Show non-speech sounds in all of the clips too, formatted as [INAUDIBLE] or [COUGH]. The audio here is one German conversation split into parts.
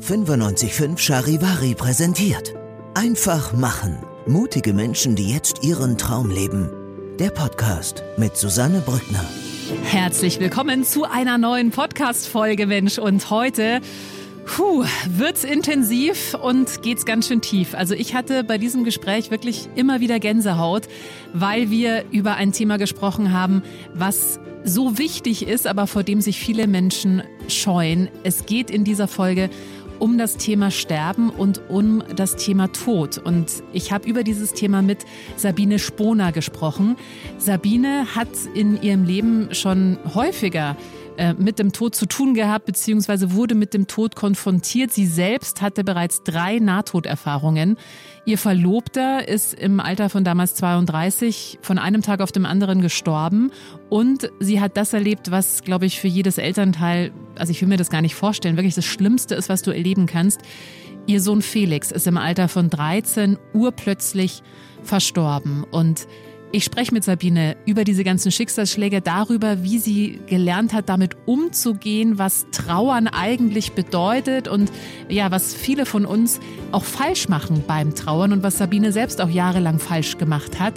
955 Charivari präsentiert. Einfach machen. Mutige Menschen, die jetzt ihren Traum leben. Der Podcast mit Susanne Brückner. Herzlich willkommen zu einer neuen Podcast-Folge, Mensch. Und heute Puh, wird's intensiv und geht's ganz schön tief. Also ich hatte bei diesem Gespräch wirklich immer wieder Gänsehaut, weil wir über ein Thema gesprochen haben, was so wichtig ist, aber vor dem sich viele Menschen scheuen. Es geht in dieser Folge um das Thema Sterben und um das Thema Tod. Und ich habe über dieses Thema mit Sabine Sponer gesprochen. Sabine hat in ihrem Leben schon häufiger äh, mit dem Tod zu tun gehabt, beziehungsweise wurde mit dem Tod konfrontiert. Sie selbst hatte bereits drei Nahtoderfahrungen. Ihr Verlobter ist im Alter von damals 32 von einem Tag auf dem anderen gestorben und sie hat das erlebt, was, glaube ich, für jedes Elternteil, also ich will mir das gar nicht vorstellen, wirklich das Schlimmste ist, was du erleben kannst. Ihr Sohn Felix ist im Alter von 13 urplötzlich verstorben und ich spreche mit Sabine über diese ganzen Schicksalsschläge, darüber, wie sie gelernt hat, damit umzugehen, was Trauern eigentlich bedeutet und ja, was viele von uns auch falsch machen beim Trauern und was Sabine selbst auch jahrelang falsch gemacht hat.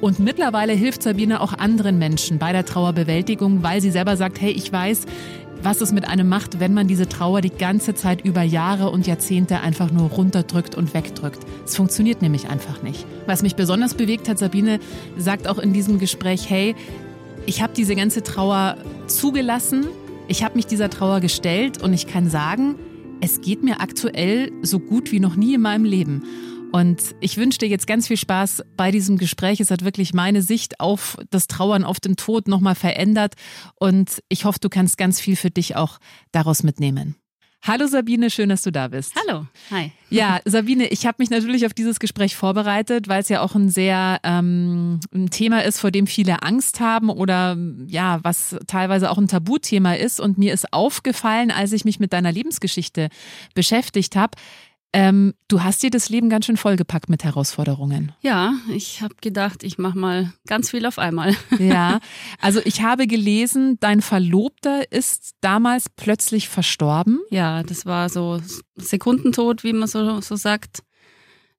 Und mittlerweile hilft Sabine auch anderen Menschen bei der Trauerbewältigung, weil sie selber sagt, hey, ich weiß, was es mit einem macht, wenn man diese Trauer die ganze Zeit über Jahre und Jahrzehnte einfach nur runterdrückt und wegdrückt. Es funktioniert nämlich einfach nicht. Was mich besonders bewegt hat, Sabine sagt auch in diesem Gespräch, hey, ich habe diese ganze Trauer zugelassen, ich habe mich dieser Trauer gestellt und ich kann sagen, es geht mir aktuell so gut wie noch nie in meinem Leben. Und ich wünsche dir jetzt ganz viel Spaß bei diesem Gespräch. Es hat wirklich meine Sicht auf das Trauern, auf den Tod nochmal verändert. Und ich hoffe, du kannst ganz viel für dich auch daraus mitnehmen. Hallo Sabine, schön, dass du da bist. Hallo, hi. [LAUGHS] Ja, Sabine, ich habe mich natürlich auf dieses Gespräch vorbereitet, weil es ja auch ein sehr ähm, ein Thema ist, vor dem viele Angst haben oder ja, was teilweise auch ein Tabuthema ist. Und mir ist aufgefallen, als ich mich mit deiner Lebensgeschichte beschäftigt habe, ähm, du hast dir das Leben ganz schön vollgepackt mit Herausforderungen. Ja, ich habe gedacht, ich mache mal ganz viel auf einmal. [LAUGHS] Ja, also ich habe gelesen, dein Verlobter ist damals plötzlich verstorben. Ja, das war so Sekundentod, wie man so, so sagt.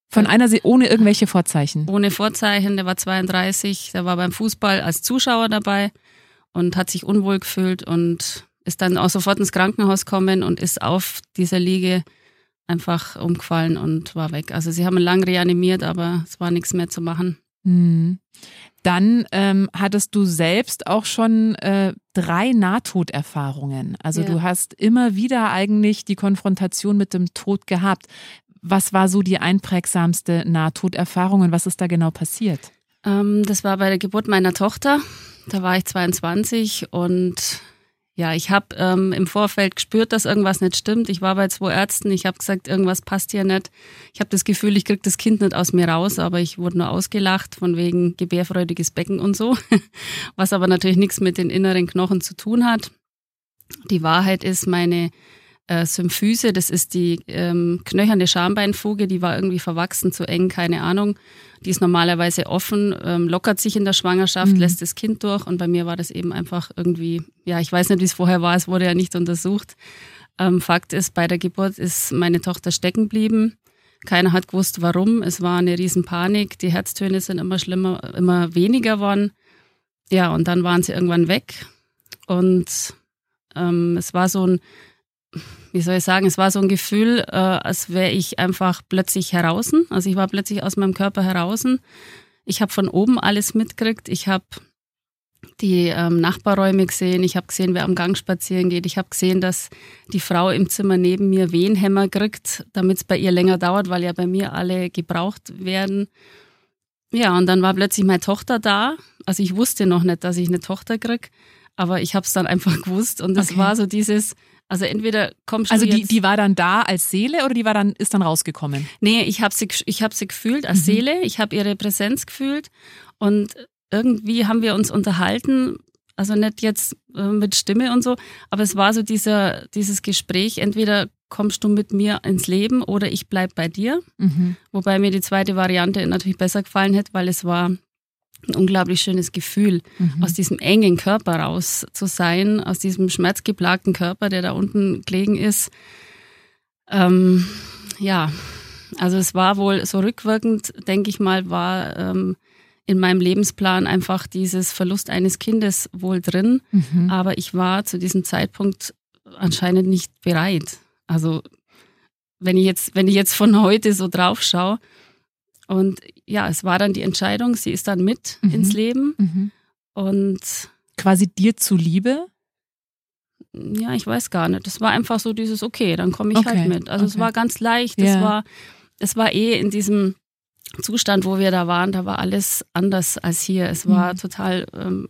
Von einer See ohne irgendwelche Vorzeichen. Ohne Vorzeichen, der war 32, der war beim Fußball als Zuschauer dabei und hat sich unwohl gefühlt und ist dann auch sofort ins Krankenhaus gekommen und ist auf dieser Liege einfach umgefallen und war weg. Also sie haben lang reanimiert, aber es war nichts mehr zu machen. Mhm. Dann ähm, hattest du selbst auch schon äh, drei Nahtoderfahrungen. Also ja. du hast immer wieder eigentlich die Konfrontation mit dem Tod gehabt. Was war so die einprägsamste Nahtoderfahrung und was ist da genau passiert? Ähm, das war bei der Geburt meiner Tochter. Da war ich 22 und ja, ich habe ähm, im Vorfeld gespürt, dass irgendwas nicht stimmt. Ich war bei zwei Ärzten, ich habe gesagt, irgendwas passt hier nicht. Ich habe das Gefühl, ich krieg das Kind nicht aus mir raus, aber ich wurde nur ausgelacht von wegen gebärfreudiges Becken und so, [LAUGHS] was aber natürlich nichts mit den inneren Knochen zu tun hat. Die Wahrheit ist, meine äh, Symphyse, das ist die ähm, knöcherne Schambeinfuge, die war irgendwie verwachsen, zu eng, keine Ahnung. Die ist normalerweise offen, ähm, lockert sich in der Schwangerschaft, mhm. lässt das Kind durch und bei mir war das eben einfach irgendwie, ja, ich weiß nicht, wie es vorher war, es wurde ja nicht untersucht. Ähm, Fakt ist, bei der Geburt ist meine Tochter stecken geblieben. Keiner hat gewusst, warum. Es war eine Riesenpanik. Die Herztöne sind immer schlimmer, immer weniger geworden. Ja, und dann waren sie irgendwann weg. Und ähm, es war so ein wie soll ich sagen, es war so ein Gefühl, äh, als wäre ich einfach plötzlich heraus. Also ich war plötzlich aus meinem Körper heraus. Ich habe von oben alles mitgekriegt. Ich habe die ähm, Nachbarräume gesehen. Ich habe gesehen, wer am Gang spazieren geht. Ich habe gesehen, dass die Frau im Zimmer neben mir Wehenhämmer kriegt, damit es bei ihr länger dauert, weil ja bei mir alle gebraucht werden. Ja, und dann war plötzlich meine Tochter da. Also ich wusste noch nicht, dass ich eine Tochter krieg, aber ich habe es dann einfach [LAUGHS] gewusst. Und das okay. war so dieses, also entweder kommst also du Also die, die war dann da als Seele oder die war dann, ist dann rausgekommen? Nee, ich habe sie, ich hab sie gefühlt als mhm. Seele, ich habe ihre Präsenz gefühlt und irgendwie haben wir uns unterhalten, also nicht jetzt äh, mit Stimme und so, aber es war so dieser, dieses Gespräch, entweder kommst du mit mir ins Leben oder ich bleib bei dir. Mhm. Wobei mir die zweite Variante natürlich besser gefallen hätte, weil es war ein unglaublich schönes Gefühl, mhm. aus diesem engen Körper raus zu sein, aus diesem schmerzgeplagten Körper, der da unten gelegen ist. Ähm, ja, also es war wohl so rückwirkend, denke ich mal, war ähm, in meinem Lebensplan einfach dieses Verlust eines Kindes wohl drin. Mhm. Aber ich war zu diesem Zeitpunkt anscheinend nicht bereit. Also wenn ich jetzt, wenn ich jetzt von heute so drauf schaue, und ja, es war dann die Entscheidung, sie ist dann mit mhm. ins Leben. Mhm. Und quasi dir zuliebe? Ja, ich weiß gar nicht. Es war einfach so dieses, okay, dann komme ich halt okay. halt mit. Also okay. es war ganz leicht. Ja. Es war, es war eh in diesem Zustand, wo wir da waren, da war alles anders als hier. Es war mhm. total ähm,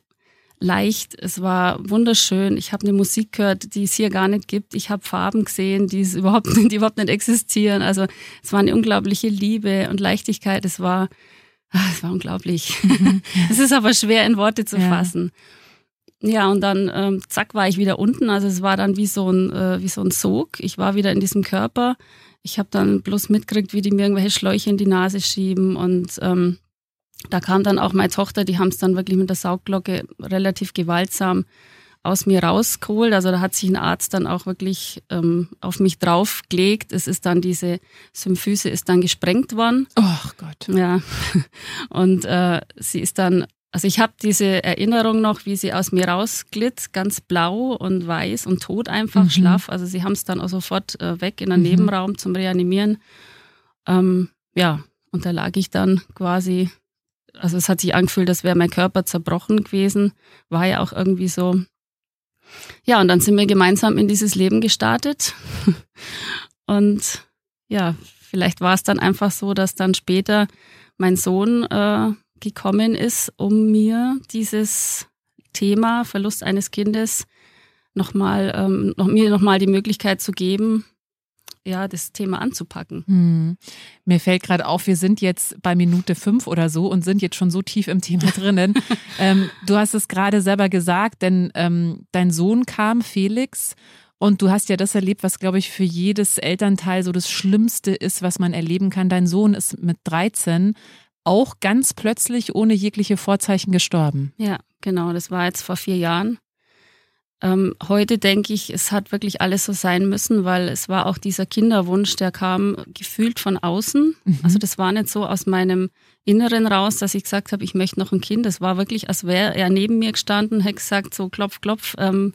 leicht, es war wunderschön. Ich habe eine Musik gehört, die es hier gar nicht gibt. Ich habe Farben gesehen, die es [LAUGHS] überhaupt nicht, die überhaupt nicht existieren. Also es war eine unglaubliche Liebe und Leichtigkeit. Es war, ach, es war unglaublich. Mhm. [LAUGHS] es ist aber schwer in Worte zu ja. fassen. Ja, und dann ähm, zack war ich wieder unten. Also es war dann wie so ein äh, wie so ein Sog. Ich war wieder in diesem Körper. Ich habe dann bloß mitgekriegt, wie die mir irgendwelche Schläuche in die Nase schieben und ähm, da kam dann auch meine Tochter, die haben es dann wirklich mit der Saugglocke relativ gewaltsam aus mir rausgeholt. Also da hat sich ein Arzt dann auch wirklich ähm, auf mich draufgelegt. Es ist dann diese Symphyse ist dann gesprengt worden. Oh Gott. Ja. [LAUGHS] Und äh, sie ist dann, also ich habe diese Erinnerung noch, wie sie aus mir rausglitt, ganz blau und weiß und tot einfach, mhm. schlaff. Also sie haben es dann auch sofort äh, weg in einen mhm. Nebenraum zum Reanimieren. Ähm, ja, und da lag ich dann quasi also es hat sich angefühlt, als wäre mein Körper zerbrochen gewesen. War ja auch irgendwie so. Ja, und dann sind wir gemeinsam in dieses Leben gestartet. [LAUGHS] Und ja, vielleicht war es dann einfach so, dass dann später mein Sohn äh, gekommen ist, um mir dieses Thema Verlust eines Kindes nochmal, ähm, noch, mir nochmal die Möglichkeit zu geben, ja, das Thema anzupacken. Hm. Mir fällt gerade auf, wir sind jetzt bei Minute fünf oder so und sind jetzt schon so tief im Thema [LAUGHS] drinnen. ähm, du hast es gerade selber gesagt, denn ähm, dein Sohn kam, Felix, und du hast ja das erlebt, was, glaube ich, für jedes Elternteil so das Schlimmste ist, was man erleben kann. Dein Sohn ist mit 13 auch ganz plötzlich ohne jegliche Vorzeichen gestorben. Ja, genau. Das war jetzt vor vier Jahren. Ähm, heute denke ich, es hat wirklich alles so sein müssen, weil es war auch dieser Kinderwunsch, der kam gefühlt von außen. Mhm. Also das war nicht so aus meinem Inneren raus, dass ich gesagt habe, ich möchte noch ein Kind. Es war wirklich, als wäre er neben mir gestanden, hätte gesagt, so klopf, klopf, ähm,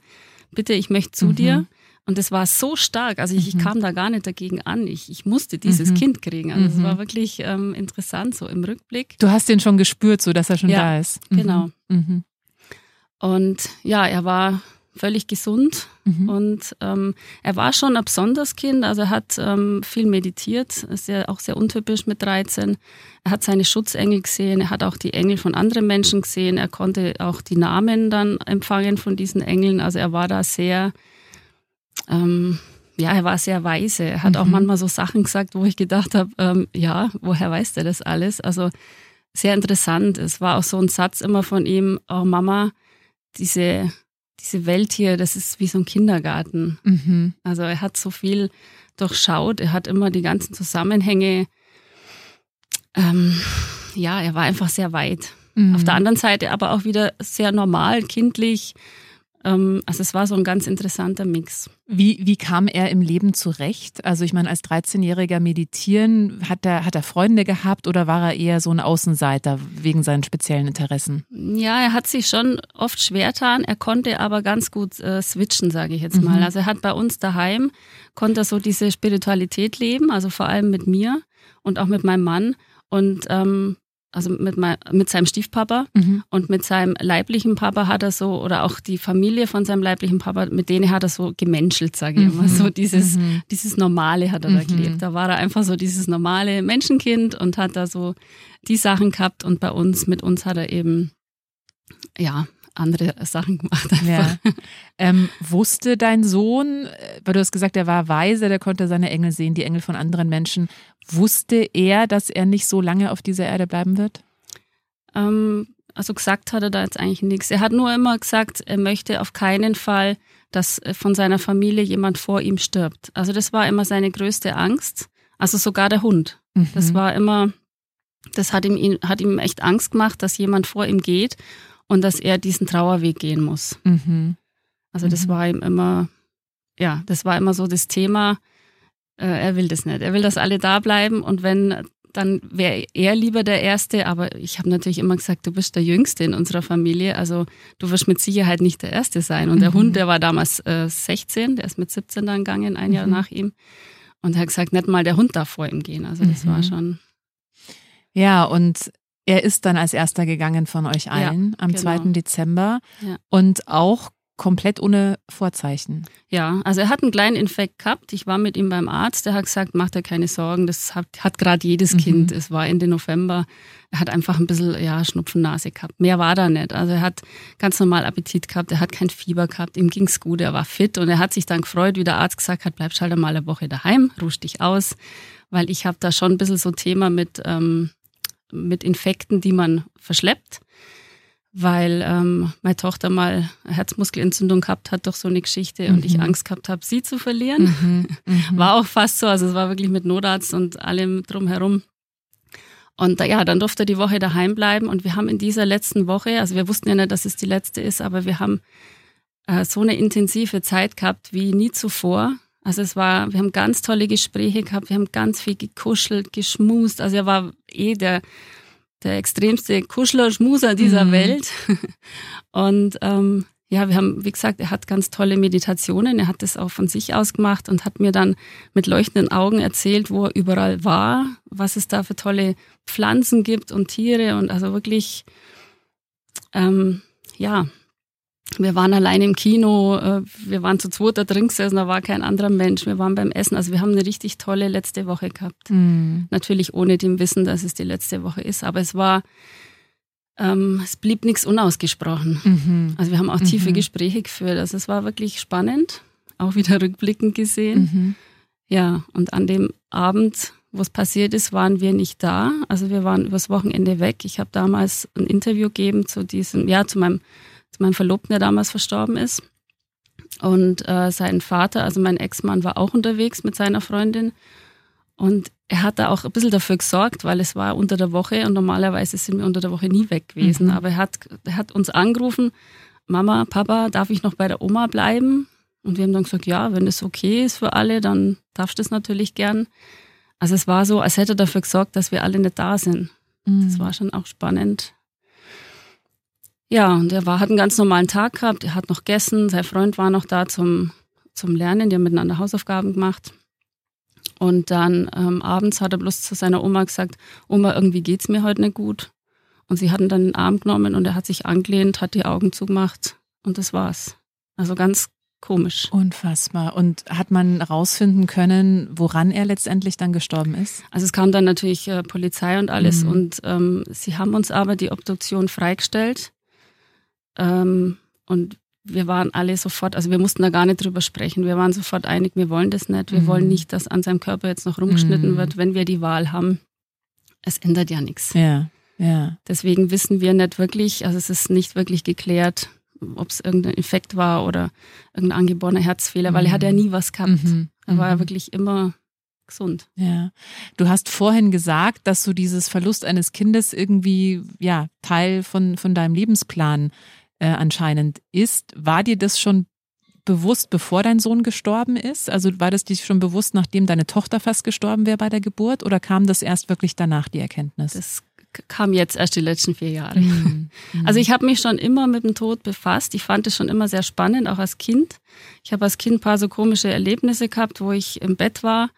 bitte, ich möchte zu mhm. dir. Und es war so stark, also ich, ich, mhm. kam da gar nicht dagegen an. Ich, ich musste dieses mhm. Kind kriegen. Also es mhm. war wirklich ähm, interessant, so im Rückblick. Du hast den schon gespürt, so dass er schon ja, da ist. Genau. Und ja, er war völlig gesund mhm. und ähm, er war schon ein besonderes Kind, also er hat ähm, viel meditiert, ist ja auch sehr untypisch mit 13. Er hat seine Schutzengel gesehen, er hat auch die Engel von anderen Menschen gesehen, er konnte auch die Namen dann empfangen von diesen Engeln, also er war da sehr, ähm, ja, er war sehr weise. Er hat mhm. auch manchmal so Sachen gesagt, wo ich gedacht habe, ähm, ja, woher weiß der das alles? Also sehr interessant. Es war auch so ein Satz immer von ihm, oh Mama, diese diese Welt hier, das ist wie so ein Kindergarten. Mhm. Also er hat so viel durchschaut, er hat immer die ganzen Zusammenhänge. Ähm, ja, er war einfach sehr weit. Mhm. Auf der anderen Seite aber auch wieder sehr normal, kindlich. Ähm, also es war so ein ganz interessanter Mix. Wie, wie kam er im Leben zurecht? Also ich meine, als 13-Jähriger meditieren, hat er, hat er Freunde gehabt oder war er eher so ein Außenseiter wegen seinen speziellen Interessen? Ja, er hat sich schon oft schwer getan. Er konnte aber ganz gut äh, switchen, sage ich jetzt mal. Mhm. Also er hat bei uns daheim, konnte er so diese Spiritualität leben, also vor allem mit mir und auch mit meinem Mann. Und ähm, also mit, mein, mit seinem Stiefpapa mhm. und mit seinem leiblichen Papa hat er so, oder auch die Familie von seinem leiblichen Papa, mit denen hat er so gemenschelt, sage ich mhm. immer. So dieses, mhm. dieses Normale hat er da mhm. gelebt. Da war er einfach so dieses normale Menschenkind und hat da so die Sachen gehabt und bei uns, mit uns hat er eben, ja, andere Sachen gemacht. Ja. Ähm, wusste dein Sohn, äh, weil du hast gesagt, er war weise, der konnte seine Engel sehen, die Engel von anderen Menschen. Wusste er, dass er nicht so lange auf dieser Erde bleiben wird? Ähm, also gesagt hat er da jetzt eigentlich nichts. Er hat nur immer gesagt, er möchte auf keinen Fall, dass äh, von seiner Familie jemand vor ihm stirbt. Also das war immer seine größte Angst. Also sogar der Hund. Mhm. Das war immer, das hat ihm, hat ihm echt Angst gemacht, dass jemand vor ihm geht und dass er diesen Trauerweg gehen muss. Mhm. Also das mhm. war ihm immer, ja, das war immer so das Thema. äh, er will das nicht. Er will, dass alle da bleiben und wenn dann wäre er lieber der Erste, aber ich habe natürlich immer gesagt, du bist der Jüngste in unserer Familie, also du wirst mit Sicherheit nicht der Erste sein. Und der mhm. Hund, der war damals äh, 16, der ist mit 17 dann gegangen, ein Jahr mhm. nach ihm. Und er hat gesagt, nicht mal der Hund darf vor ihm gehen. Also das mhm. war schon. Ja, und er ist dann als erster gegangen von euch allen ja, am genau. 2. Dezember. Ja. Und auch komplett ohne Vorzeichen. Ja, also er hat einen kleinen Infekt gehabt. Ich war mit ihm beim Arzt. Der hat gesagt, mach dir keine Sorgen. Das hat, hat gerade jedes mhm. Kind. Es war Ende November. Er hat einfach ein bisschen ja, Schnupfennase gehabt. Mehr war da nicht. Also er hat ganz normal Appetit gehabt. Er hat kein Fieber gehabt. Ihm ging's gut. Er war fit und er hat sich dann gefreut, wie der Arzt gesagt hat, bleib halt einmal eine Woche daheim, ruhst dich aus. Weil ich habe da schon ein bisschen so Thema mit, ähm, mit Infekten, die man verschleppt weil ähm, meine Tochter mal Herzmuskelentzündung gehabt hat durch so eine Geschichte mhm. und ich mhm. Angst gehabt habe, sie zu verlieren. Mhm. Mhm. [LAUGHS] War auch fast so, also es war wirklich mit Notarzt und allem drumherum. Und ja, dann durfte er die Woche daheim bleiben und wir haben in dieser letzten Woche, also wir wussten ja nicht, dass es die letzte ist, aber wir haben äh, so eine intensive Zeit gehabt wie nie zuvor. Also es war, wir haben ganz tolle Gespräche gehabt, wir haben ganz viel gekuschelt, geschmust. Also er war eh der der extremste Kuschler, Schmuser dieser mhm. Welt. [LAUGHS] Und ähm, ja, wir haben, wie gesagt, er hat ganz tolle Meditationen. Er hat das auch von sich aus gemacht und hat mir dann mit leuchtenden Augen erzählt, wo er überall war, was es da für tolle Pflanzen gibt und Tiere und also wirklich, ähm, ja, wir waren allein im Kino, äh, wir waren zu zweit da drin gesessen, da war kein anderer Mensch, wir waren beim Essen. Also wir haben eine richtig tolle letzte Woche gehabt. Mhm. Natürlich ohne dem Wissen, dass es die letzte Woche ist, aber es war, ähm, es blieb nichts unausgesprochen. Mhm. Also wir haben auch tiefe mhm. Gespräche geführt. Also es war wirklich spannend, auch wieder rückblickend gesehen. Mhm. Ja, und an dem Abend, wo es passiert ist, waren wir nicht da. Also wir waren übers Wochenende weg. Ich habe damals ein Interview gegeben zu diesem, ja, zu meinem mein Verlobter, der damals verstorben ist. Und äh, sein Vater, also mein Ex-Mann, war auch unterwegs mit seiner Freundin. Und er hat da auch ein bisschen dafür gesorgt, weil es war unter der Woche und normalerweise sind wir unter der Woche nie weg gewesen. Mhm. Aber er hat, er hat uns angerufen, Mama, Papa, darf ich noch bei der Oma bleiben? Und wir haben dann gesagt, ja, wenn das okay ist für alle, dann darfst du das natürlich gern. Also es war so, als hätte er dafür gesorgt, dass wir alle nicht da sind. Mhm. Das war schon auch spannend. Ja, und er war, hat einen ganz normalen Tag gehabt, er hat noch gegessen, sein Freund war noch da zum, zum Lernen, die haben miteinander Hausaufgaben gemacht. Und dann ähm, abends hat er bloß zu seiner Oma gesagt, Oma, irgendwie geht's mir heute nicht gut. Und sie hatten dann den Arm genommen und er hat sich angelehnt, hat die Augen zugemacht und das war's. Also ganz komisch. Unfassbar. Und hat man rausfinden können, woran er letztendlich dann gestorben ist? Also es kam dann natürlich äh, Polizei und alles mhm. und ähm, sie haben uns aber die Obduktion freigestellt ähm, und wir waren alle sofort, also wir mussten da gar nicht drüber sprechen. Wir waren sofort einig, wir wollen das nicht. Wir mhm. wollen nicht, dass an seinem Körper jetzt noch rumgeschnitten mhm. wird, wenn wir die Wahl haben. Es ändert ja nichts. Ja, ja. Deswegen wissen wir nicht wirklich, also es ist nicht wirklich geklärt, ob es irgendein Infekt war oder irgendein angeborener Herzfehler, mhm. weil er hat ja nie was gehabt. Mhm. Er war ja mhm. wirklich immer gesund. Ja. Du hast vorhin gesagt, dass du dieses Verlust eines Kindes irgendwie, ja, Teil von, von deinem Lebensplan äh, anscheinend ist. War dir das schon bewusst, bevor dein Sohn gestorben ist? Also war das dir schon bewusst, nachdem deine Tochter fast gestorben wäre bei der Geburt oder kam das erst wirklich danach, die Erkenntnis? Das kam jetzt erst die letzten vier Jahre. [LAUGHS] Mhm. Also ich habe mich schon immer mit dem Tod befasst. Ich fand es schon immer sehr spannend, auch als Kind. Ich habe als Kind ein paar so komische Erlebnisse gehabt, wo ich im Bett war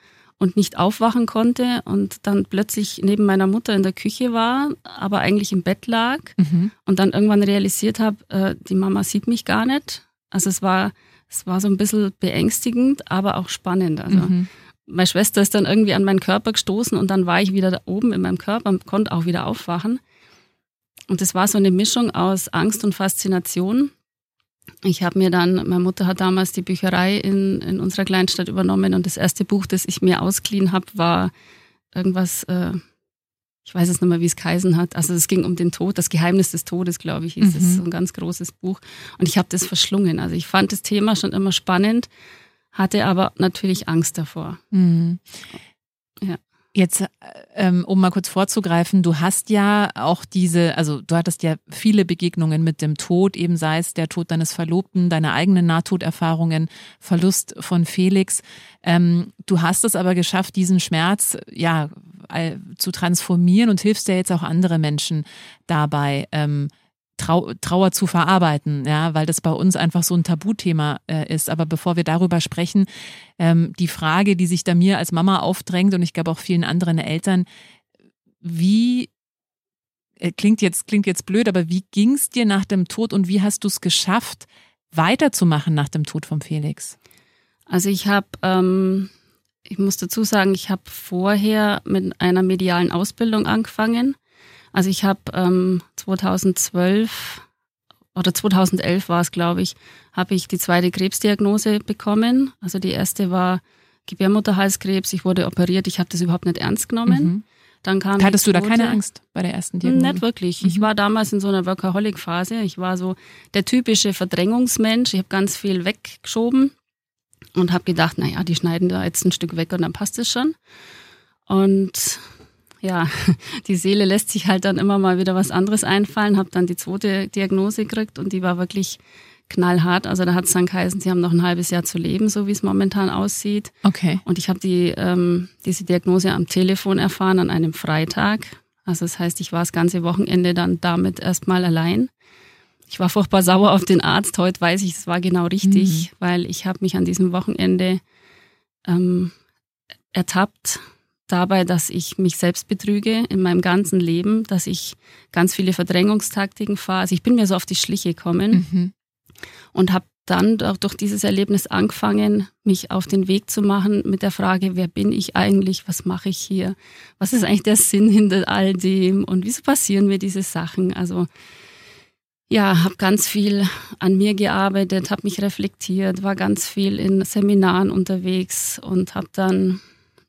und nicht aufwachen konnte und dann plötzlich neben meiner Mutter in der Küche war, aber eigentlich im Bett lag mhm. und dann irgendwann realisiert habe, äh, die Mama sieht mich gar nicht. Also es war, es war so ein bisschen beängstigend, aber auch spannend. Also mhm. meine Schwester ist dann irgendwie an meinen Körper gestoßen und dann war ich wieder da oben in meinem Körper und konnte auch wieder aufwachen. Und es war so eine Mischung aus Angst und Faszination ich habe mir dann, meine Mutter hat damals die Bücherei in, in unserer Kleinstadt übernommen und das erste Buch, das ich mir ausgeliehen habe, war irgendwas, äh, ich weiß es nicht mehr, wie es geheißen hat. Also es ging um den Tod, das Geheimnis des Todes, glaube ich, ist mhm. so ein ganz großes Buch. Und ich habe das verschlungen. Also ich fand das Thema schon immer spannend, hatte aber natürlich Angst davor. Mhm. Ja. Jetzt, ähm, um mal kurz vorzugreifen, du hast ja auch diese, also du hattest ja viele Begegnungen mit dem Tod, eben sei es der Tod deines Verlobten, deine eigenen Nahtoderfahrungen, Verlust von Felix. Ähm, du hast es aber geschafft, diesen Schmerz ja zu transformieren und hilfst ja jetzt auch andere Menschen dabei. Ähm, Trau Trauer zu verarbeiten, ja, weil das bei uns einfach so ein Tabuthema äh, ist. Aber bevor wir darüber sprechen, ähm, die Frage, die sich da mir als Mama aufdrängt und ich glaube auch vielen anderen Eltern, wie äh, klingt jetzt klingt jetzt blöd, aber wie ging es dir nach dem Tod und wie hast du es geschafft, weiterzumachen nach dem Tod von Felix? Also ich habe ähm, ich muss dazu sagen, ich habe vorher mit einer medialen Ausbildung angefangen also ich habe ähm, 2012 oder 2011 war es, glaube ich, habe ich die zweite Krebsdiagnose bekommen. Also die erste war Gebärmutterhalskrebs. Ich wurde operiert. Ich habe das überhaupt nicht ernst genommen. Mhm. Dann kam Hattest du da keine Angst bei der ersten Diagnose? Nicht wirklich. Mhm. Ich war damals in so einer Workaholic-Phase. Ich war so der typische Verdrängungsmensch. Ich habe ganz viel weggeschoben und habe gedacht, naja, die schneiden da jetzt ein Stück weg und dann passt es schon. Und ja, [LAUGHS] die Seele lässt sich halt dann immer mal wieder was anderes einfallen, habe dann die zweite Diagnose gekriegt und die war wirklich knallhart. Also da hat es dann geheißen, sie haben noch ein halbes Jahr zu leben, so wie es momentan aussieht. Okay. Und ich habe die, ähm, diese Diagnose am Telefon erfahren an einem Freitag. Also das heißt, ich war das ganze Wochenende dann damit erstmal allein. Ich war furchtbar sauer auf den Arzt. Heute weiß ich, es war genau richtig, mhm. weil ich habe mich an diesem Wochenende ähm, ertappt, dabei, dass ich mich selbst betrüge in meinem ganzen Leben, dass ich ganz viele Verdrängungstaktiken fahre. Also ich bin mir so auf die Schliche gekommen mhm. und habe dann durch dieses Erlebnis angefangen, mich auf den Weg zu machen mit der Frage, wer bin ich eigentlich, was mache ich hier, was ist eigentlich der Sinn hinter all dem und wieso passieren mir diese Sachen. Also ja, habe ganz viel an mir gearbeitet, habe mich reflektiert, war ganz viel in Seminaren unterwegs und habe dann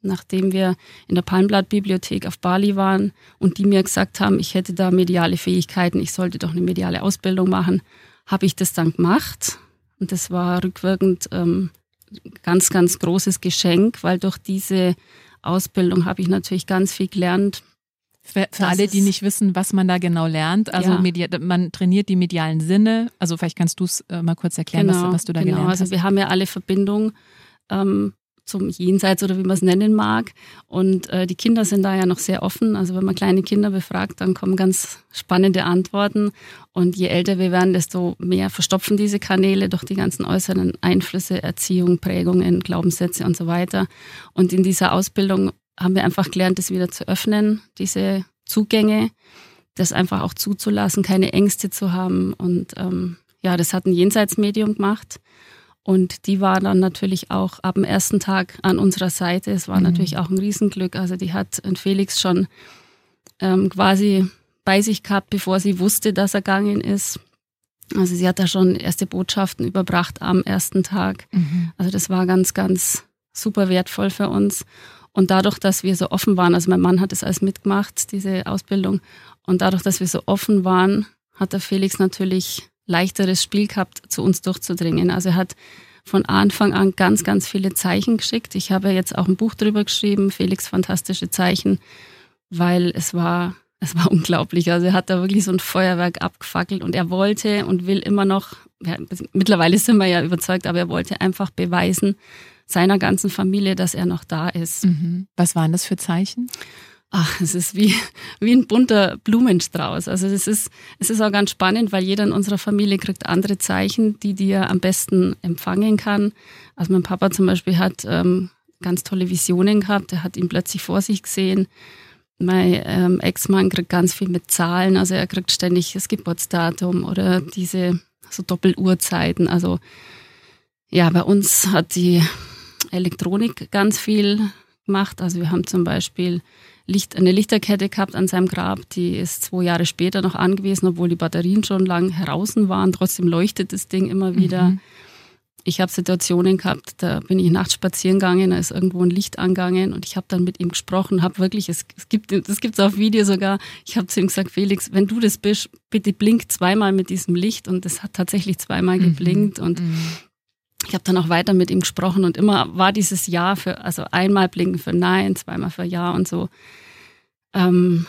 nachdem wir in der Palmblatt-Bibliothek auf Bali waren und die mir gesagt haben, ich hätte da mediale Fähigkeiten, ich sollte doch eine mediale Ausbildung machen, habe ich das dann gemacht. Und das war rückwirkend ähm, ganz, ganz großes Geschenk, weil durch diese Ausbildung habe ich natürlich ganz viel gelernt. Für, für alle, die nicht wissen, was man da genau lernt, also ja. man trainiert die medialen Sinne. Also vielleicht kannst du es äh, mal kurz erklären, genau, was, was, du da genau. gelernt also hast. Also wir haben ja alle Verbindung ähm, zum Jenseits oder wie man es nennen mag. Und äh, die Kinder sind da ja noch sehr offen. Also wenn man kleine Kinder befragt, dann kommen ganz spannende Antworten. Und je älter wir werden, desto mehr verstopfen diese Kanäle durch die ganzen äußeren Einflüsse, Erziehung, Prägungen, Glaubenssätze und so weiter. Und in dieser Ausbildung haben wir einfach gelernt, das wieder zu öffnen, diese Zugänge, das einfach auch zuzulassen, keine Ängste zu haben. Und ähm, ja, das hat ein Jenseitsmedium gemacht. Und die war dann natürlich auch ab dem ersten Tag an unserer Seite. Es war mhm. natürlich auch ein Riesenglück. Also die hat Felix schon ähm, quasi bei sich gehabt, bevor sie wusste, dass er gegangen ist. Also sie hat da schon erste Botschaften überbracht am ersten Tag. Mhm. Also das war ganz, ganz super wertvoll für uns. Und dadurch, dass wir so offen waren, also mein Mann hat das alles mitgemacht, diese Ausbildung. Und dadurch, dass wir so offen waren, hat der Felix natürlich leichteres Spiel gehabt, zu uns durchzudringen. Also er hat von Anfang an ganz, ganz viele Zeichen geschickt. Ich habe jetzt auch ein Buch drüber geschrieben, Felix fantastische Zeichen, weil es war, es war [LAUGHS] unglaublich. Also er hat da wirklich so ein Feuerwerk abgefackelt und er wollte und will immer noch, ja, mittlerweile sind wir ja überzeugt, aber er wollte einfach beweisen seiner ganzen Familie, dass er noch da ist. Mhm. Was waren das für Zeichen? Ach, es ist wie, wie ein bunter Blumenstrauß. Also es ist, es ist auch ganz spannend, weil jeder in unserer Familie kriegt andere Zeichen, die er am besten empfangen kann. Also mein Papa zum Beispiel hat ähm, ganz tolle Visionen gehabt. Er hat ihn plötzlich vor sich gesehen. Mein ähm, Ex-Mann kriegt ganz viel mit Zahlen. Also er kriegt ständig das Geburtsdatum oder diese so Doppeluhrzeiten. Also ja, bei uns hat die Elektronik ganz viel gemacht. Also wir haben zum Beispiel Licht, eine Lichterkette gehabt an seinem Grab. Die ist zwei Jahre später noch angewiesen, obwohl die Batterien schon lang heraus waren. Trotzdem leuchtet das Ding immer wieder. Mhm. Ich habe Situationen gehabt, da bin ich nachts spazieren gegangen, da ist irgendwo ein Licht angegangen und ich habe dann mit ihm gesprochen, habe wirklich, es, es gibt es gibt's auf Video sogar, ich habe zu ihm gesagt, Felix, wenn du das bist, bitte blink zweimal mit diesem Licht und es hat tatsächlich zweimal mhm. geblinkt und mhm. Ich habe dann auch weiter mit ihm gesprochen und immer war dieses Ja für, also einmal blinken für Nein, zweimal für Ja und so. Ähm,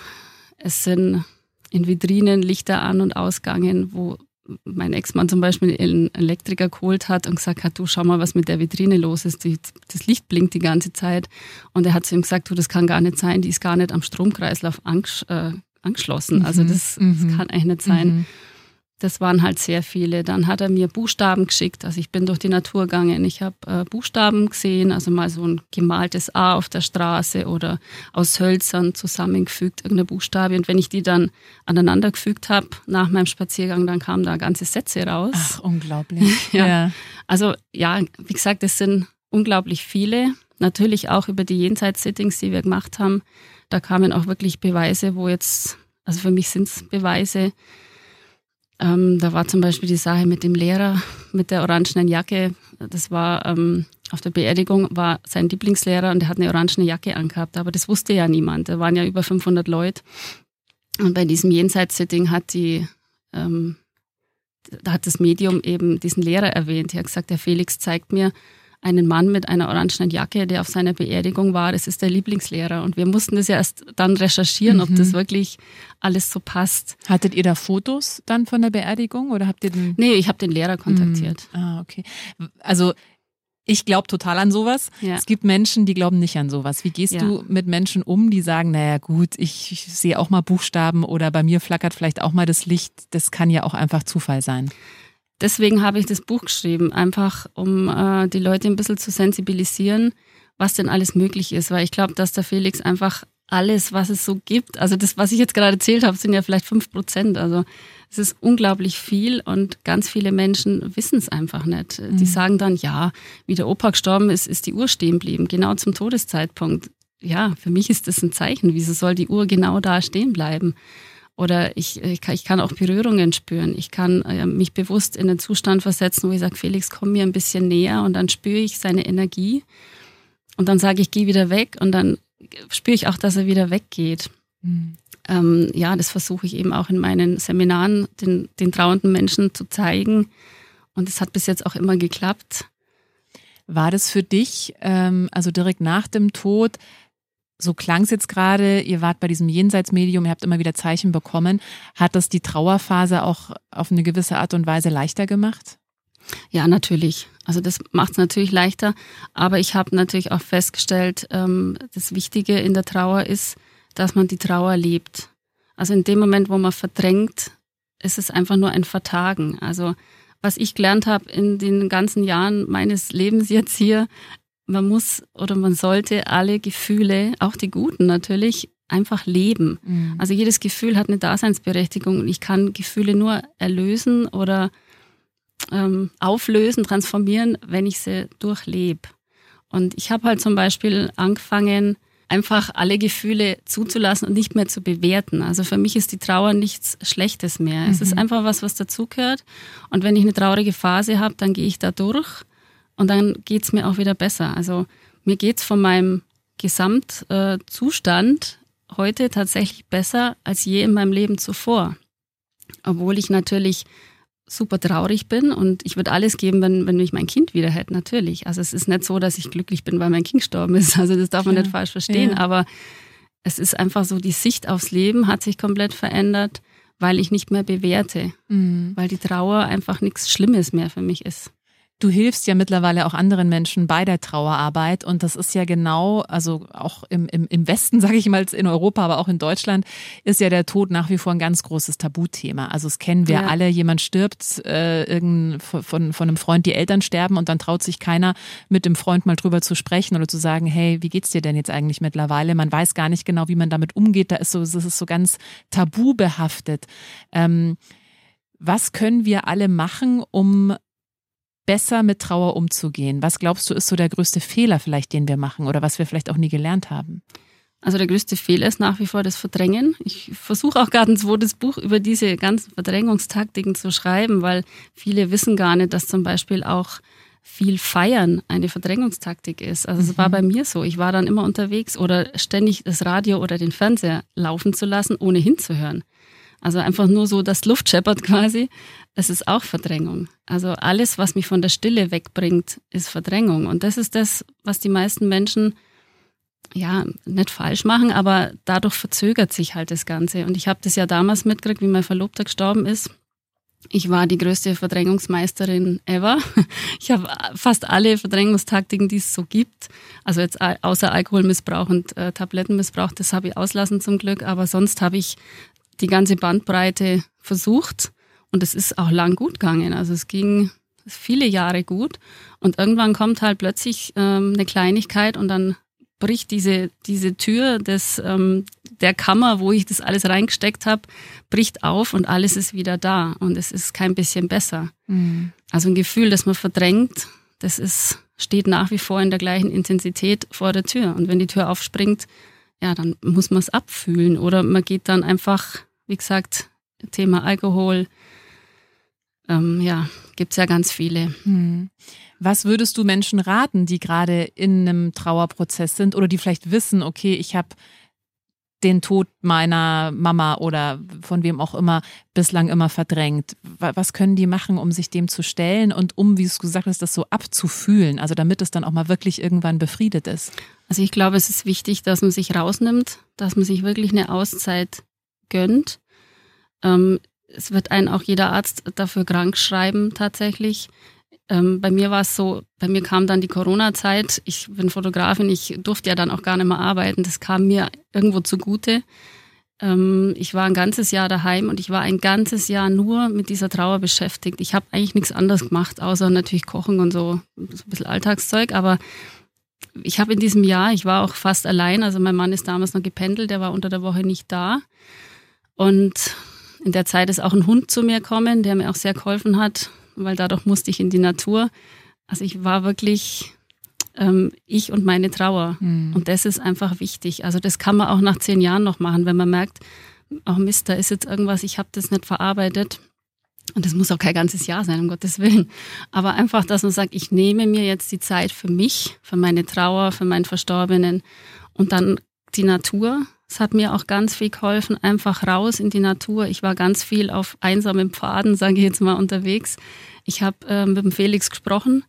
es sind in Vitrinen Lichter an und ausgegangen, wo mein Ex-Mann zum Beispiel einen Elektriker geholt hat und gesagt hat, du schau mal, was mit der Vitrine los ist. Die, das Licht blinkt die ganze Zeit. Und er hat zu ihm gesagt, du, das kann gar nicht sein, die ist gar nicht am Stromkreislauf äh, angeschlossen. Also das, das mhm. kann eigentlich nicht sein. Mhm. Das waren halt sehr viele. Dann hat er mir Buchstaben geschickt. Also ich bin durch die Natur gegangen. Ich habe äh, Buchstaben gesehen, also mal so ein gemaltes A auf der Straße oder aus Hölzern zusammengefügt, irgendeine Buchstabe. Und wenn ich die dann aneinander gefügt habe nach meinem Spaziergang, dann kamen da ganze Sätze raus. Ach, unglaublich. [LAUGHS] ja. ja. Also ja, wie gesagt, es sind unglaublich viele. Natürlich auch über die Jenseits-Sittings, die wir gemacht haben. Da kamen auch wirklich Beweise, wo jetzt, also für mich sind es Beweise, ähm, da war zum Beispiel die Sache mit dem Lehrer mit der orangenen Jacke. Das war ähm, auf der Beerdigung war sein Lieblingslehrer und der hat eine orangene Jacke angehabt, aber das wusste ja niemand. Da waren ja über 500 Leute. Und bei diesem Jenseits-Sitting hat die ähm, da hat das Medium eben diesen Lehrer erwähnt. Er hat gesagt, der Felix zeigt mir, einen Mann mit einer orangenen Jacke, der auf seiner Beerdigung war. Das ist der Lieblingslehrer. Und wir mussten das ja erst dann recherchieren, mhm. ob das wirklich alles so passt. Hattet ihr da Fotos dann von der Beerdigung oder habt ihr den? Nee, ich habe den Lehrer kontaktiert. Mhm. Ah, okay. Also ich glaube total an sowas. Ja. Es gibt Menschen, die glauben nicht an sowas. Wie gehst ja. du mit Menschen um, die sagen, naja gut, ich, ich sehe auch mal Buchstaben oder bei mir flackert vielleicht auch mal das Licht. Das kann ja auch einfach Zufall sein deswegen habe ich das Buch geschrieben, einfach um äh, die Leute ein bisschen zu sensibilisieren, was denn alles möglich ist. Weil ich glaube, dass der Felix einfach alles, was es so gibt, also das, was ich jetzt gerade erzählt habe, sind ja vielleicht fünf Prozent. Also es ist unglaublich viel und ganz viele Menschen wissen es einfach nicht. Mhm. Die sagen dann, ja, wie der Opa gestorben ist, ist die Uhr stehen geblieben, genau zum Todeszeitpunkt. Ja, für mich ist das ein Zeichen. Wieso soll die Uhr genau da stehen bleiben? Oder ich, ich, kann, ich kann auch Berührungen spüren. Ich kann äh, mich bewusst in den Zustand versetzen, wo ich sage, Felix, komm mir ein bisschen näher und dann spüre ich seine Energie. Und dann sage ich, geh wieder weg und dann spüre ich auch, dass er wieder weggeht. Mhm. Ähm, ja, das versuche ich eben auch in meinen Seminaren den, den trauernden Menschen zu zeigen. Und es hat bis jetzt auch immer geklappt. War das für dich, ähm, also direkt nach dem Tod, so klang es jetzt gerade, ihr wart bei diesem Jenseitsmedium, ihr habt immer wieder Zeichen bekommen. Hat das die Trauerphase auch auf eine gewisse Art und Weise leichter gemacht? Ja, natürlich. Also das macht es natürlich leichter. Aber ich habe natürlich auch festgestellt, ähm, das Wichtige in der Trauer ist, dass man die Trauer lebt. Also in dem Moment, wo man verdrängt, ist es einfach nur ein Vertagen. Also was ich gelernt habe in den ganzen Jahren meines Lebens jetzt hier, man muss oder man sollte alle Gefühle, auch die guten natürlich, einfach leben. Mhm. Also jedes Gefühl hat eine Daseinsberechtigung und ich kann Gefühle nur erlösen oder ähm, auflösen, transformieren, wenn ich sie durchlebe. Und ich habe halt zum Beispiel angefangen, einfach alle Gefühle zuzulassen und nicht mehr zu bewerten. Also für mich ist die Trauer nichts Schlechtes mehr. Mhm. Es ist mhm. einfach was, was dazugehört. Und wenn ich eine traurige Phase habe, dann gehe ich da durch und dann geht's mir auch wieder besser. Also mir geht's von meinem Gesamtzustand äh, heute tatsächlich besser als je in meinem Leben zuvor. Obwohl ich natürlich super traurig bin und ich würde alles geben, wenn, wenn ich mein Kind wieder hätte, natürlich. Also es ist nicht so, dass ich glücklich bin, weil mein Kind gestorben ist. [LAUGHS] Also das darf man ja. nicht falsch verstehen. Ja. Aber es ist einfach so, die Sicht aufs Leben hat sich komplett verändert, weil ich nicht mehr bewerte. Mhm. Weil die Trauer einfach nichts Schlimmes mehr für mich ist. Du hilfst ja mittlerweile auch anderen Menschen bei der Trauerarbeit und das ist ja genau, also auch im, im, im Westen, [LAUGHS] sage ich mal, in Europa, aber auch in Deutschland, ist ja der Tod nach wie vor ein ganz großes Tabuthema. Also es kennen wir ja. alle, jemand stirbt äh, irgend, von, von einem Freund, die Eltern sterben und dann traut sich keiner mit dem Freund mal drüber zu sprechen oder zu sagen, hey, wie geht's dir denn jetzt eigentlich mittlerweile? Man weiß gar nicht genau, wie man damit umgeht. Da ist so, das ist so ganz tabu behaftet. Ähm, was können wir alle machen, um besser mit Trauer umzugehen? Was glaubst du, ist so der größte Fehler vielleicht, den wir machen oder was wir vielleicht auch nie gelernt haben? Also der größte Fehler ist nach wie vor das Verdrängen. Ich versuche auch gerade ein zweites Buch über diese ganzen Verdrängungstaktiken zu schreiben, weil viele wissen gar nicht, dass zum Beispiel auch viel Feiern eine Verdrängungstaktik ist. Also es mhm. war bei mir so. Ich war dann immer unterwegs oder ständig das Radio oder den Fernseher laufen zu lassen, ohne hinzuhören. Also einfach nur so das Luft scheppert quasi. Das ist auch Verdrängung. Also alles, was mich von der Stille wegbringt, ist Verdrängung. Und das ist das, was die meisten Menschen ja, nicht falsch machen, aber dadurch verzögert sich halt das Ganze. Und ich habe das ja damals mitgekriegt, wie mein Verlobter gestorben ist. Ich war die größte Verdrängungsmeisterin ever. [LAUGHS] Ich habe fast alle Verdrängungstaktiken, die es so gibt. Also jetzt außer Alkoholmissbrauch und äh, Tablettenmissbrauch, das habe ich auslassen zum Glück. Aber sonst habe ich die ganze Bandbreite versucht und es ist auch lang gut gegangen. Also es ging viele Jahre gut und irgendwann kommt halt plötzlich ähm, eine Kleinigkeit und dann bricht diese, diese Tür des, ähm, der Kammer, wo ich das alles reingesteckt habe, bricht auf und alles ist wieder da und es ist kein bisschen besser. Mhm. Also ein Gefühl, das man verdrängt, das ist, steht nach wie vor in der gleichen Intensität vor der Tür. Und wenn die Tür aufspringt, ja, dann muss man es abfühlen oder man geht dann einfach, wie gesagt, Thema Alkohol, ähm, ja, gibt's ja ganz viele. Mhm. Was würdest du Menschen raten, die gerade in einem Trauerprozess sind oder die vielleicht wissen, okay, ich habe den Tod meiner Mama oder von wem auch immer bislang immer verdrängt. Was können die machen, um sich dem zu stellen und um, wie du es gesagt hast, das so abzufühlen, also damit es dann auch mal wirklich irgendwann befriedet ist? Also ich glaube, es ist wichtig, dass man sich rausnimmt, dass man sich wirklich eine Auszeit gönnt. Ähm, es wird einen auch jeder Arzt dafür krank schreiben tatsächlich. Ähm, bei mir war es so, bei mir kam dann die Corona-Zeit. Ich bin Fotografin, ich durfte ja dann auch gar nicht mehr arbeiten. Das kam mir irgendwo zugute. Ähm, ich war ein ganzes Jahr daheim und ich war ein ganzes Jahr nur mit dieser Trauer beschäftigt. Ich habe eigentlich nichts anderes gemacht, außer natürlich kochen und so, so ein bisschen Alltagszeug. Aber ich habe in diesem Jahr, ich war auch fast allein. Also mein Mann ist damals noch gependelt, der war unter der Woche nicht da. Und in der Zeit ist auch ein Hund zu mir gekommen, der mir auch sehr geholfen hat weil dadurch musste ich in die Natur. Also ich war wirklich ähm, ich und meine Trauer. Mhm. Und das ist einfach wichtig. Also das kann man auch nach zehn Jahren noch machen, wenn man merkt, oh Mist, da ist jetzt irgendwas, ich habe das nicht verarbeitet. Und das muss auch kein ganzes Jahr sein, um Gottes Willen. Aber einfach, dass man sagt, ich nehme mir jetzt die Zeit für mich, für meine Trauer, für meinen Verstorbenen und dann die Natur. Es hat mir auch ganz viel geholfen, einfach raus in die Natur. Ich war ganz viel auf einsamen Pfaden, sage ich jetzt mal, unterwegs. Ich habe äh, mit dem Felix gesprochen,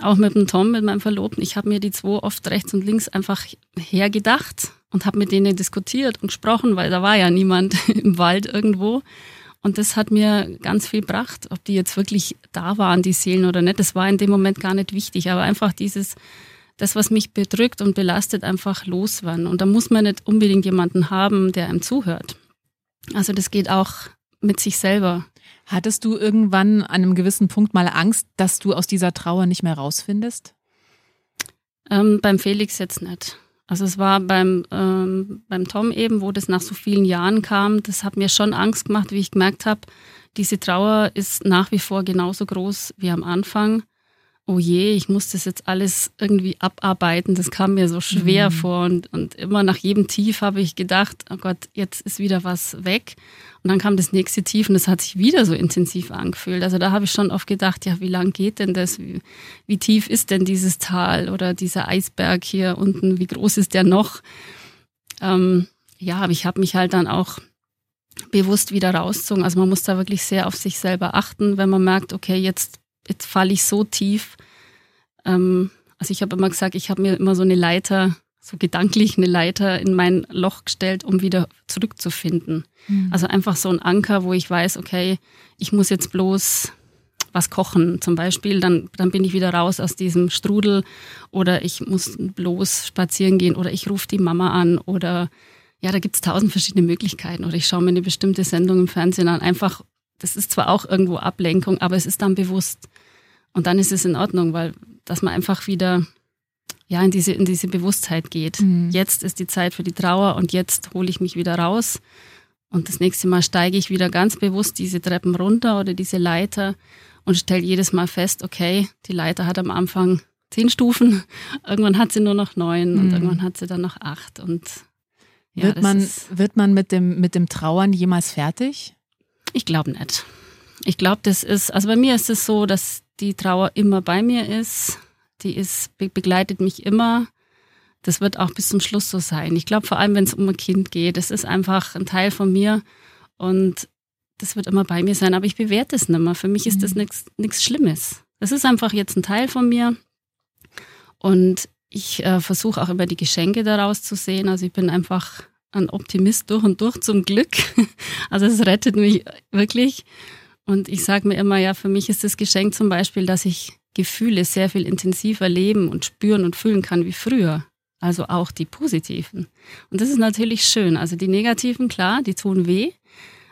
auch mit dem Tom, mit meinem Verlobten. Ich habe mir die zwei oft rechts und links einfach hergedacht und habe mit denen diskutiert und gesprochen, weil da war ja niemand [LAUGHS] im Wald irgendwo. Und das hat mir ganz viel gebracht, ob die jetzt wirklich da waren, die Seelen oder nicht. Das war in dem Moment gar nicht wichtig, aber einfach dieses das, was mich bedrückt und belastet, einfach loswerden. Und da muss man nicht unbedingt jemanden haben, der einem zuhört. Also das geht auch mit sich selber. Hattest du irgendwann an einem gewissen Punkt mal Angst, dass du aus dieser Trauer nicht mehr rausfindest? Ähm, beim Felix jetzt nicht. Also es war beim, ähm, beim Tom eben, wo das nach so vielen Jahren kam, das hat mir schon Angst gemacht, wie ich gemerkt habe, diese Trauer ist nach wie vor genauso groß wie am Anfang oh je, ich muss das jetzt alles irgendwie abarbeiten. Das kam mir so schwer mhm. vor und, und immer nach jedem Tief habe ich gedacht, oh Gott, jetzt ist wieder was weg. Und dann kam das nächste Tief und das hat sich wieder so intensiv angefühlt. Also da habe ich schon oft gedacht, ja, wie lang geht denn das? Wie, wie tief ist denn dieses Tal oder dieser Eisberg hier unten? Wie groß ist der noch? Ähm, ja, aber ich habe mich halt dann auch bewusst wieder rausgezogen. Also man muss da wirklich sehr auf sich selber achten, wenn man merkt, okay, jetzt jetzt falle ich so tief. Ähm, also ich habe immer gesagt, ich habe mir immer so eine Leiter, so gedanklich eine Leiter in mein Loch gestellt, um wieder zurückzufinden. Mhm. Also einfach so ein Anker, wo ich weiß, okay, ich muss jetzt bloß was kochen zum Beispiel, dann, dann bin ich wieder raus aus diesem Strudel oder ich muss bloß spazieren gehen oder ich rufe die Mama an oder ja, da gibt es tausend verschiedene Möglichkeiten oder ich schaue mir eine bestimmte Sendung im Fernsehen an, einfach das ist zwar auch irgendwo Ablenkung, aber es ist dann bewusst. Und dann ist es in Ordnung, weil dass man einfach wieder ja in diese in diese Bewusstheit geht. Mhm. Jetzt ist die Zeit für die Trauer und jetzt hole ich mich wieder raus und das nächste Mal steige ich wieder ganz bewusst diese Treppen runter oder diese Leiter und stelle jedes Mal fest, okay, die Leiter hat am Anfang zehn Stufen, [LAUGHS] irgendwann hat sie nur noch neun mhm. und irgendwann hat sie dann noch acht und ja, wird man wird man mit dem mit dem Trauern jemals fertig? Ich glaube nicht. Ich glaube, das ist, also bei mir ist es so, dass die Trauer immer bei mir ist. Die ist, begleitet mich immer. Das wird auch bis zum Schluss so sein. Ich glaube, vor allem, wenn es um ein Kind geht, es ist einfach ein Teil von mir. Und das wird immer bei mir sein, aber ich bewerte es nicht mehr. Für mich ist das mhm. nichts Schlimmes. Das ist einfach jetzt ein Teil von mir. Und ich äh, versuche auch immer die Geschenke daraus zu sehen. Also ich bin einfach ein Optimist durch und durch zum Glück. [LAUGHS] Also es rettet mich wirklich. Und ich sage mir immer, ja, für mich ist das Geschenk zum Beispiel, dass ich Gefühle sehr viel intensiver leben und spüren und fühlen kann wie früher. Also auch die positiven. Und das ist natürlich schön. Also die negativen, klar, die tun weh.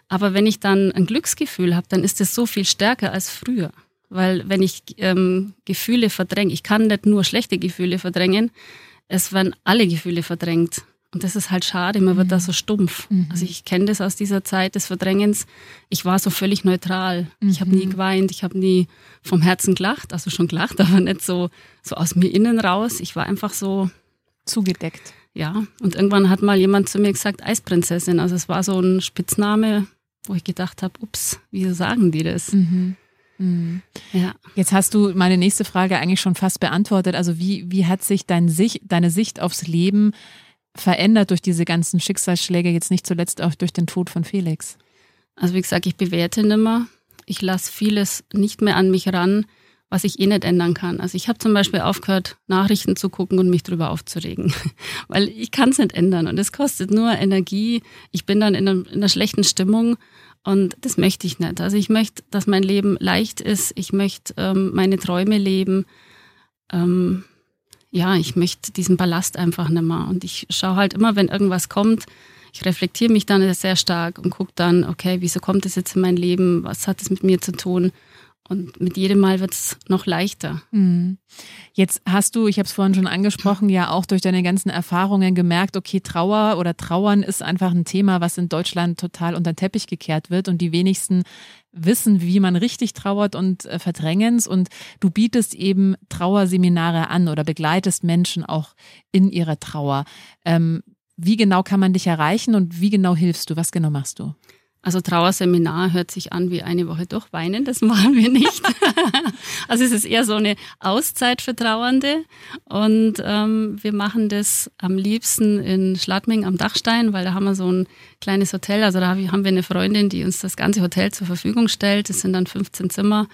Aber wenn ich dann ein Glücksgefühl habe, dann ist es so viel stärker als früher. Weil wenn ich ähm, Gefühle verdränge, ich kann nicht nur schlechte Gefühle verdrängen, es werden alle Gefühle verdrängt. Und das ist halt schade, man wird da mhm. so stumpf. Mhm. Also ich kenne das aus dieser Zeit des Verdrängens. Ich war so völlig neutral. Mhm. Ich habe nie geweint, ich habe nie vom Herzen gelacht, also schon gelacht, [LAUGHS] aber nicht so, so aus mir innen raus. Ich war einfach so zugedeckt. Ja, und irgendwann hat mal jemand zu mir gesagt, Eisprinzessin. Also es war so ein Spitzname, wo ich gedacht habe, ups, wieso sagen die das? Mhm. Mhm. Ja. Jetzt hast du meine nächste Frage eigentlich schon fast beantwortet. Also wie, wie hat sich dein Sicht, deine Sicht aufs Leben verändert durch diese ganzen Schicksalsschläge, jetzt nicht zuletzt auch durch den Tod von Felix? Also wie gesagt, ich bewerte nimmer. Ich lasse vieles nicht mehr an mich ran, was ich eh nicht ändern kann. Also ich habe zum Beispiel aufgehört, Nachrichten zu gucken und mich darüber aufzuregen, [LAUGHS] weil ich kann es nicht ändern und es kostet nur Energie. Ich bin dann in einer, in einer schlechten Stimmung und das möchte ich nicht. Also ich möchte, dass mein Leben leicht ist. Ich möchte ähm, meine Träume leben. Ähm, ja, ich möchte diesen Ballast einfach nicht mehr. Und ich schaue halt immer, wenn irgendwas kommt, ich reflektiere mich dann sehr stark und gucke dann, okay, wieso kommt das jetzt in mein Leben? Was hat es mit mir zu tun? Und mit jedem Mal wird es noch leichter. Mhm. Jetzt hast du, ich habe es vorhin schon angesprochen, ja auch durch deine ganzen Erfahrungen gemerkt, okay, Trauer oder Trauern ist einfach ein Thema, was in Deutschland total unter den Teppich gekehrt wird und die wenigsten wissen, wie man richtig trauert und äh, es. Und du bietest eben Trauerseminare an oder begleitest Menschen auch in ihrer Trauer. Ähm, wie genau kann man dich erreichen und wie genau hilfst du? Was genau machst du? Also Trauerseminar hört sich an wie eine Woche durchweinen, das [LAUGHS] machen wir nicht. [LAUGHS] also es ist eher so eine Auszeit für Trauernde und ähm, wir machen das am liebsten in Schladming am Dachstein, weil da haben wir so ein kleines Hotel, also da haben wir eine Freundin, die uns das ganze Hotel zur Verfügung stellt. Das sind dann 15 Zimmer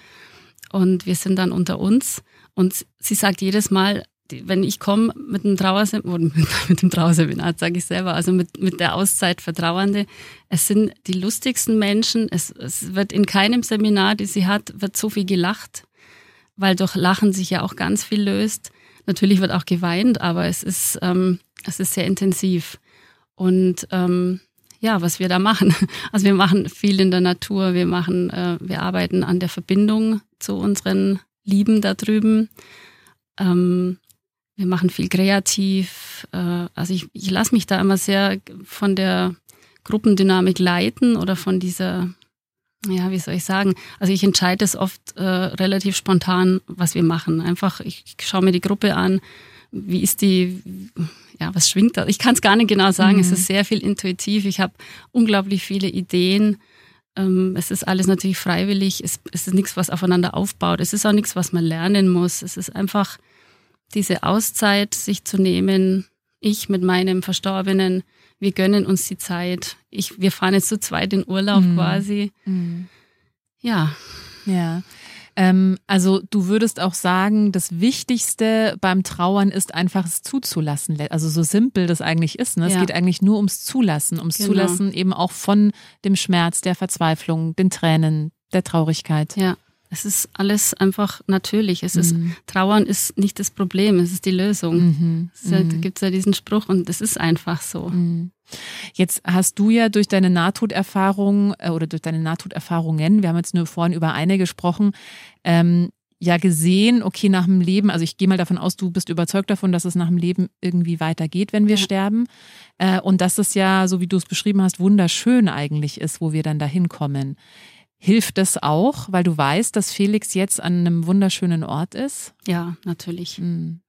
und wir sind dann unter uns und sie sagt jedes Mal, wenn ich komme [LAUGHS] mit dem Trauerseminar, mit dem Trauerseminar, sage ich selber, also mit, mit der Auszeit für Trauernde, es sind die lustigsten Menschen. Es, es wird in keinem Seminar, die sie hat, wird so viel gelacht, weil durch Lachen sich ja auch ganz viel löst. Natürlich wird auch geweint, aber es ist, ähm, es ist sehr intensiv. Und ähm, ja, was wir da machen. [LAUGHS] Also wir machen viel in der Natur, wir machen, äh, wir arbeiten an der Verbindung zu unseren Lieben da drüben. Ähm, wir machen viel kreativ. Äh, also ich, ich lasse mich da immer sehr von der Gruppendynamik leiten oder von dieser, ja, wie soll ich sagen? Also ich entscheide es oft äh, relativ spontan, was wir machen. Einfach, ich, ich schaue mir die Gruppe an, wie ist die, ja, was schwingt da? Ich kann es gar nicht genau sagen. Mhm. Es ist sehr viel intuitiv. Ich habe unglaublich viele Ideen. Ähm, es ist alles natürlich freiwillig. Es, es ist nichts, was aufeinander aufbaut. Es ist auch nichts, was man lernen muss. Es ist einfach diese Auszeit sich zu nehmen. Ich mit meinem Verstorbenen, wir gönnen uns die Zeit. Ich, wir fahren jetzt zu zweit in Urlaub mhm. quasi. Mhm. Ja. Ja. Ähm, also du würdest auch sagen, das Wichtigste beim Trauern ist einfach es zuzulassen. Also so simpel das eigentlich ist. Ne? Es ja. geht eigentlich nur ums Zulassen, ums genau. Zulassen eben auch von dem Schmerz, der Verzweiflung, den Tränen, der Traurigkeit. Ja. Es ist alles einfach natürlich. Es ist, mhm. Trauern ist nicht das Problem, es ist die Lösung. Mhm. Ja, da mhm. gibt es ja diesen Spruch und es ist einfach so. Mhm. Jetzt hast du ja durch deine Nahtoderfahrung äh, oder durch deine Nahtoderfahrungen, wir haben jetzt nur vorhin über eine gesprochen, ähm, ja gesehen, okay, nach dem Leben, also ich gehe mal davon aus, du bist überzeugt davon, dass es nach dem Leben irgendwie weitergeht, wenn wir ja. sterben. Äh, und dass es ja, so wie du es beschrieben hast, wunderschön eigentlich ist, wo wir dann dahin kommen. Hilft das auch, weil du weißt, dass Felix jetzt an einem wunderschönen Ort ist? Ja, natürlich. Mhm.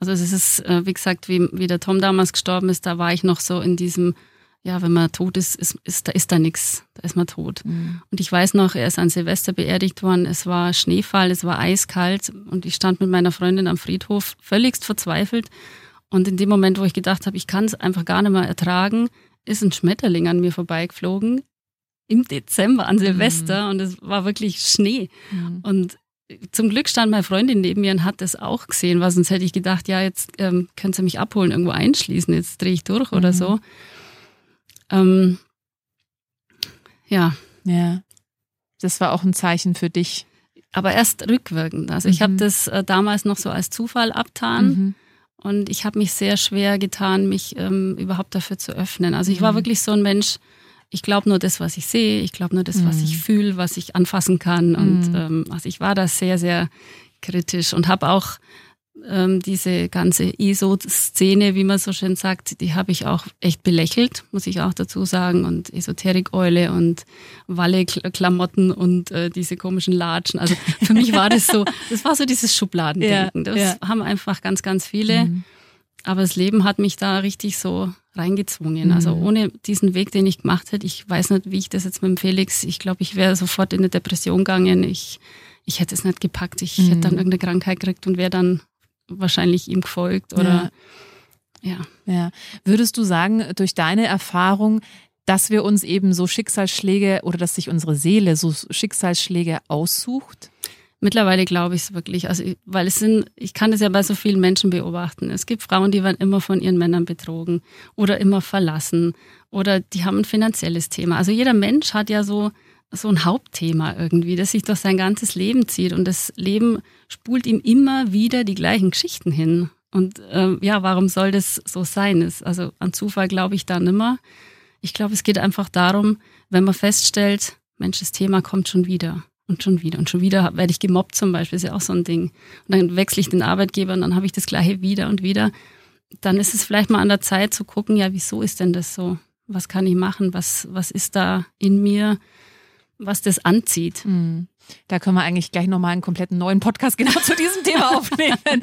Also es ist, äh, wie gesagt, wie, wie der Tom damals gestorben ist, da war ich noch so in diesem, ja, wenn man tot ist, ist, ist da ist da nichts, da ist man tot. Mhm. Und ich weiß noch, er ist an Silvester beerdigt worden, es war Schneefall, es war eiskalt und ich stand mit meiner Freundin am Friedhof, völligst verzweifelt. Und in dem Moment, wo ich gedacht habe, ich kann es einfach gar nicht mehr ertragen, ist ein Schmetterling an mir vorbeigeflogen im Dezember an Silvester mhm. und es war wirklich Schnee. Mhm. Und zum Glück stand meine Freundin neben mir und hat das auch gesehen, weil sonst hätte ich gedacht, ja, jetzt ähm, können sie mich abholen, irgendwo einschließen, jetzt drehe ich durch oder mhm. so. Ähm, ja. Ja. Das war auch ein Zeichen für dich. Aber erst rückwirkend. Also ich habe mhm. das äh, damals noch so als Zufall abtan. Mhm. Und ich habe mich sehr schwer getan, mich ähm, überhaupt dafür zu öffnen. Also ich war mhm. wirklich so ein Mensch, ich glaube nur das, was ich sehe, ich glaube nur das, was ich mhm. fühle, was ich anfassen kann. Und mhm. ähm, also ich war da sehr, sehr kritisch und habe auch ähm, diese ganze ESO-Szene, wie man so schön sagt, die habe ich auch echt belächelt, muss ich auch dazu sagen. Und Esoterik-Eule und Walle-Klamotten und äh, diese komischen Latschen. Also für mich war das so, [LAUGHS] das war so dieses Schubladendenken. das ja. haben einfach ganz, ganz viele. Mhm. Aber das Leben hat mich da richtig so reingezwungen. Also mhm. Also ohne diesen Weg, den ich gemacht hätte, ich weiß nicht, wie ich das jetzt mit dem Felix, ich glaube, ich wäre sofort in eine Depression gegangen. Ich, ich hätte es nicht gepackt. Ich mhm. hätte dann irgendeine Krankheit gekriegt und wäre dann wahrscheinlich ihm gefolgt oder ja. ja. Ja. Würdest du sagen, durch deine Erfahrung, dass wir uns eben so Schicksalsschläge oder dass sich unsere Seele so Schicksalsschläge aussucht? Mittlerweile glaube ich es wirklich, also weil es sind, ich kann das ja bei so vielen Menschen beobachten. Es gibt Frauen, die werden immer von ihren Männern betrogen oder immer verlassen oder die haben ein finanzielles Thema. Also jeder Mensch hat ja so so ein Hauptthema irgendwie, das sich durch sein ganzes Leben zieht und das Leben spult ihm immer wieder die gleichen Geschichten hin. Und äh, ja, warum soll das so sein? Ist, also an Zufall glaube ich da nimmer. Ich glaube, es geht einfach darum, wenn man feststellt, Mensch, das Thema kommt schon wieder und schon wieder und schon wieder werde ich gemobbt zum Beispiel, ist ja auch so ein Ding. Und dann wechsle ich den Arbeitgeber und dann habe ich das gleiche wieder und wieder. Dann ist es vielleicht mal an der Zeit zu gucken, ja, wieso ist denn das so? Was kann ich machen? Was, was ist da in mir? was das anzieht. Mhm. Da können wir eigentlich gleich nochmal einen kompletten neuen Podcast genau zu diesem Thema [LAUGHS] aufnehmen.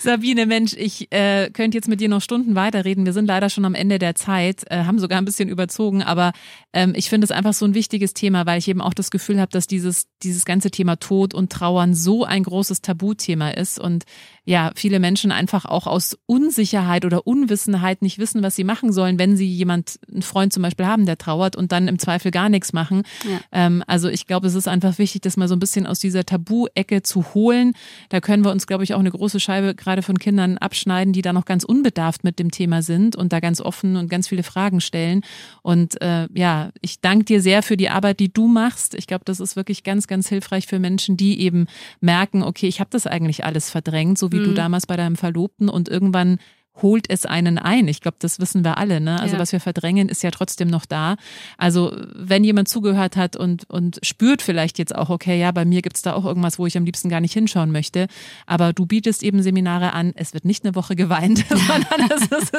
Sabine, Mensch, ich äh, könnte jetzt mit dir noch Stunden weiterreden. Wir sind leider schon am Ende der Zeit, äh, haben sogar ein bisschen überzogen, aber ähm, ich finde es einfach so ein wichtiges Thema, weil ich eben auch das Gefühl habe, dass dieses, dieses ganze Thema Tod und Trauern so ein großes Tabuthema ist und ja, viele Menschen einfach auch aus Unsicherheit oder Unwissenheit nicht wissen, was sie machen sollen, wenn sie jemand, einen Freund zum Beispiel haben, der trauert und dann im Zweifel gar nichts machen. Ja. Ähm, also ich glaube, es ist einfach wichtig, das mal so ein bisschen aus dieser Tabu-Ecke zu holen. Da können wir uns, glaube ich, auch eine große Scheibe gerade von Kindern abschneiden, die da noch ganz unbedarft mit dem Thema sind und da ganz offen und ganz viele Fragen stellen. Und äh, ja, ich danke dir sehr für die Arbeit, die du machst. Ich glaube, das ist wirklich ganz, ganz hilfreich für Menschen, die eben merken, okay, ich habe das eigentlich alles verdrängt, so wie mhm. du damals bei deinem Verlobten und irgendwann holt es einen ein. Ich glaube, das wissen wir alle. Ne? Also ja. was wir verdrängen, ist ja trotzdem noch da. Also wenn jemand zugehört hat und, und spürt vielleicht jetzt auch, okay, ja, bei mir gibt's da auch irgendwas, wo ich am liebsten gar nicht hinschauen möchte. Aber du bietest eben Seminare an. Es wird nicht eine Woche geweint, [LAUGHS] sondern es, ist,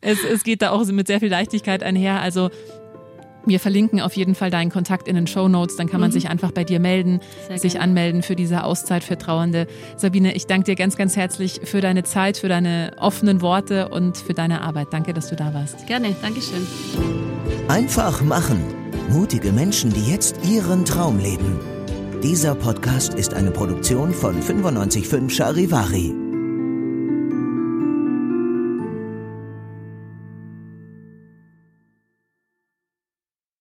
es, es geht da auch mit sehr viel Leichtigkeit einher. Also wir verlinken auf jeden Fall deinen Kontakt in den Show Notes, dann kann man mhm. sich einfach bei dir melden, Sehr sich gerne. anmelden für diese Auszeit für Trauernde. Sabine, ich danke dir ganz, ganz herzlich für deine Zeit, für deine offenen Worte und für deine Arbeit. Danke, dass du da warst. Gerne, Dankeschön. Einfach machen. Mutige Menschen, die jetzt ihren Traum leben. Dieser Podcast ist eine Produktion von 955 Charivari.